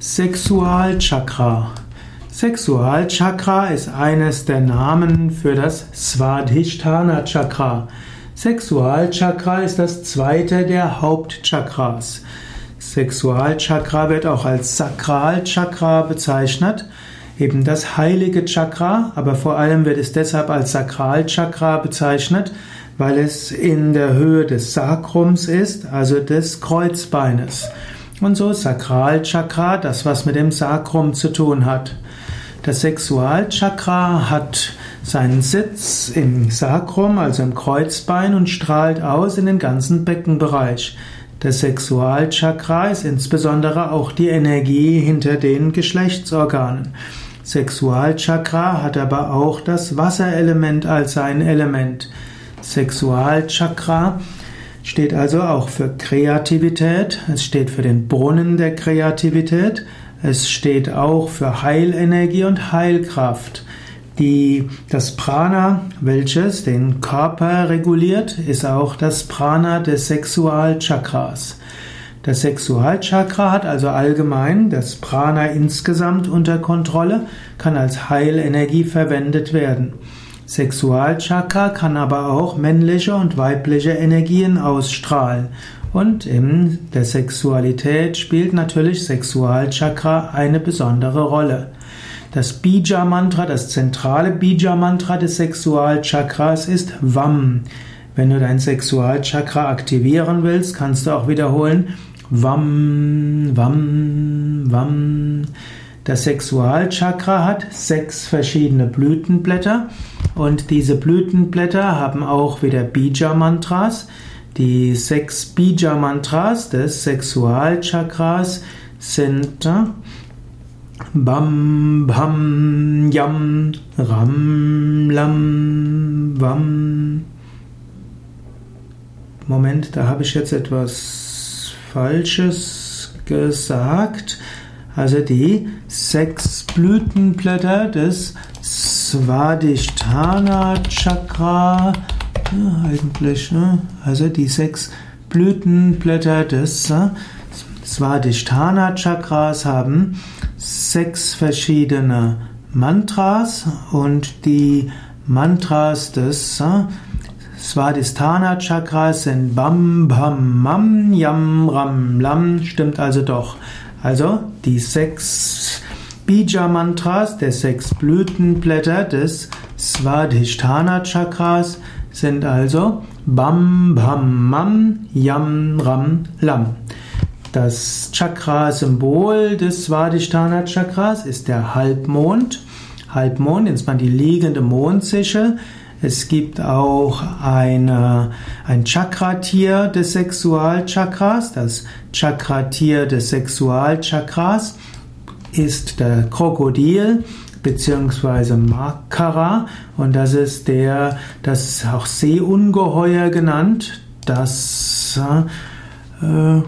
Sexualchakra. Sexualchakra ist eines der Namen für das Svadhisthana Chakra. Sexualchakra ist das zweite der Hauptchakras. Sexualchakra wird auch als Sakralchakra bezeichnet, eben das heilige Chakra, aber vor allem wird es deshalb als Sakralchakra bezeichnet, weil es in der Höhe des Sakrums ist, also des Kreuzbeines. Und so Sakralchakra, das was mit dem Sakrum zu tun hat. Das Sexualchakra hat seinen Sitz im Sakrum, also im Kreuzbein, und strahlt aus in den ganzen Beckenbereich. Das Sexualchakra ist insbesondere auch die Energie hinter den Geschlechtsorganen. Sexualchakra hat aber auch das Wasserelement als sein Element. Sexualchakra steht also auch für Kreativität, es steht für den Brunnen der Kreativität, es steht auch für Heilenergie und Heilkraft. Die, das Prana, welches den Körper reguliert, ist auch das Prana des Sexualchakras. Das Sexualchakra hat also allgemein das Prana insgesamt unter Kontrolle, kann als Heilenergie verwendet werden. Sexualchakra kann aber auch männliche und weibliche Energien ausstrahlen. Und in der Sexualität spielt natürlich Sexualchakra eine besondere Rolle. Das Bija-Mantra, das zentrale Bija-Mantra des Sexualchakras ist Vam. Wenn du dein Sexualchakra aktivieren willst, kannst du auch wiederholen Vam, Vam, Vam. Das Sexualchakra hat sechs verschiedene Blütenblätter und diese Blütenblätter haben auch wieder Bija-Mantras. Die sechs Bija-Mantras des Sexualchakras sind äh, Bam, Bam, Yam, Ram, Lam, Vam. Moment, da habe ich jetzt etwas Falsches gesagt. Also die sechs Blütenblätter des Svadhisthana Chakra. Ja, eigentlich, ne? also die sechs Blütenblätter des äh, Svadhisthana Chakras haben sechs verschiedene Mantras und die Mantras des äh, Svadhisthana Chakras sind Bam Bam Mam Yam Ram Lam, stimmt also doch. Also die sechs Bija-Mantras der sechs Blütenblätter des Svadhisthana Chakras sind also Bam Bam Mam Yam Ram Lam. Das Chakra-Symbol des Svadhisthana Chakras ist der Halbmond. Halbmond, insbesondere die liegende Mondsichel. Es gibt auch eine, ein Chakratier des Sexualchakras. Das Chakratier des Sexualchakras ist der Krokodil beziehungsweise Makara. Und das ist der, das ist auch Seeungeheuer genannt, das äh,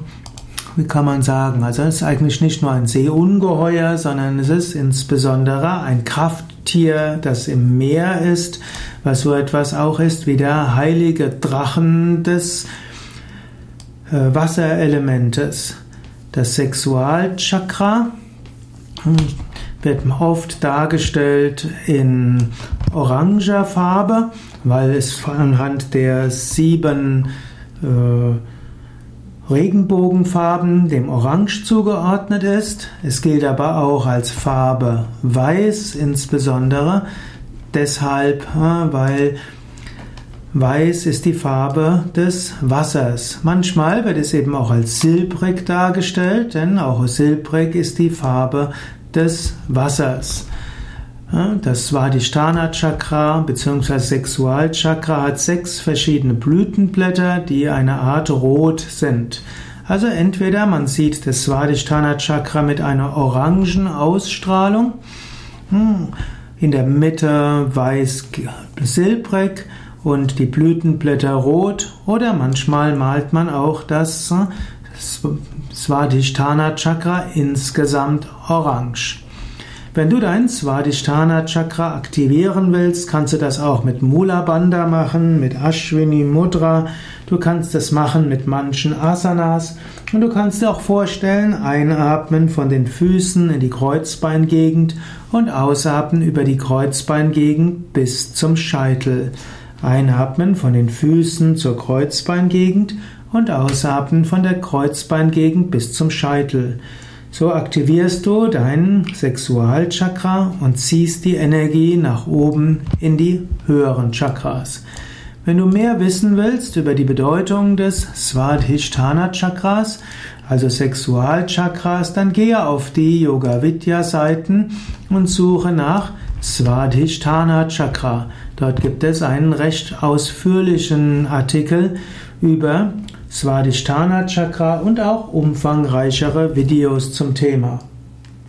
wie kann man sagen, also es ist eigentlich nicht nur ein Seeungeheuer, sondern es ist insbesondere ein Krafttier, das im Meer ist, was so etwas auch ist wie der heilige Drachen des äh, Wasserelementes. Das Sexualchakra hm, wird oft dargestellt in oranger Farbe, weil es anhand der sieben äh, Regenbogenfarben dem Orange zugeordnet ist. Es gilt aber auch als Farbe Weiß, insbesondere deshalb, weil Weiß ist die Farbe des Wassers. Manchmal wird es eben auch als silbrig dargestellt, denn auch silbrig ist die Farbe des Wassers. Das Svadhisthana Chakra bzw. Sexualchakra hat sechs verschiedene Blütenblätter, die eine Art rot sind. Also entweder man sieht das Svadhisthana Chakra mit einer orangen Ausstrahlung, hm, in der Mitte weiß-silbrig und die Blütenblätter rot oder manchmal malt man auch das Svadhisthana Chakra insgesamt orange. Wenn du dein Svadhisthana Chakra aktivieren willst, kannst du das auch mit Mula Bandha machen, mit Ashwini Mudra. Du kannst es machen mit manchen Asanas und du kannst dir auch vorstellen, einatmen von den Füßen in die Kreuzbeingegend und ausatmen über die Kreuzbeingegend bis zum Scheitel. Einatmen von den Füßen zur Kreuzbeingegend und ausatmen von der Kreuzbeingegend bis zum Scheitel. So aktivierst du dein Sexualchakra und ziehst die Energie nach oben in die höheren Chakras. Wenn du mehr wissen willst über die Bedeutung des Svadhisthana Chakras, also Sexualchakras, dann gehe auf die Yoga Vidya Seiten und suche nach Svadhisthana Chakra. Dort gibt es einen recht ausführlichen Artikel über Svadhisthana Chakra und auch umfangreichere Videos zum Thema.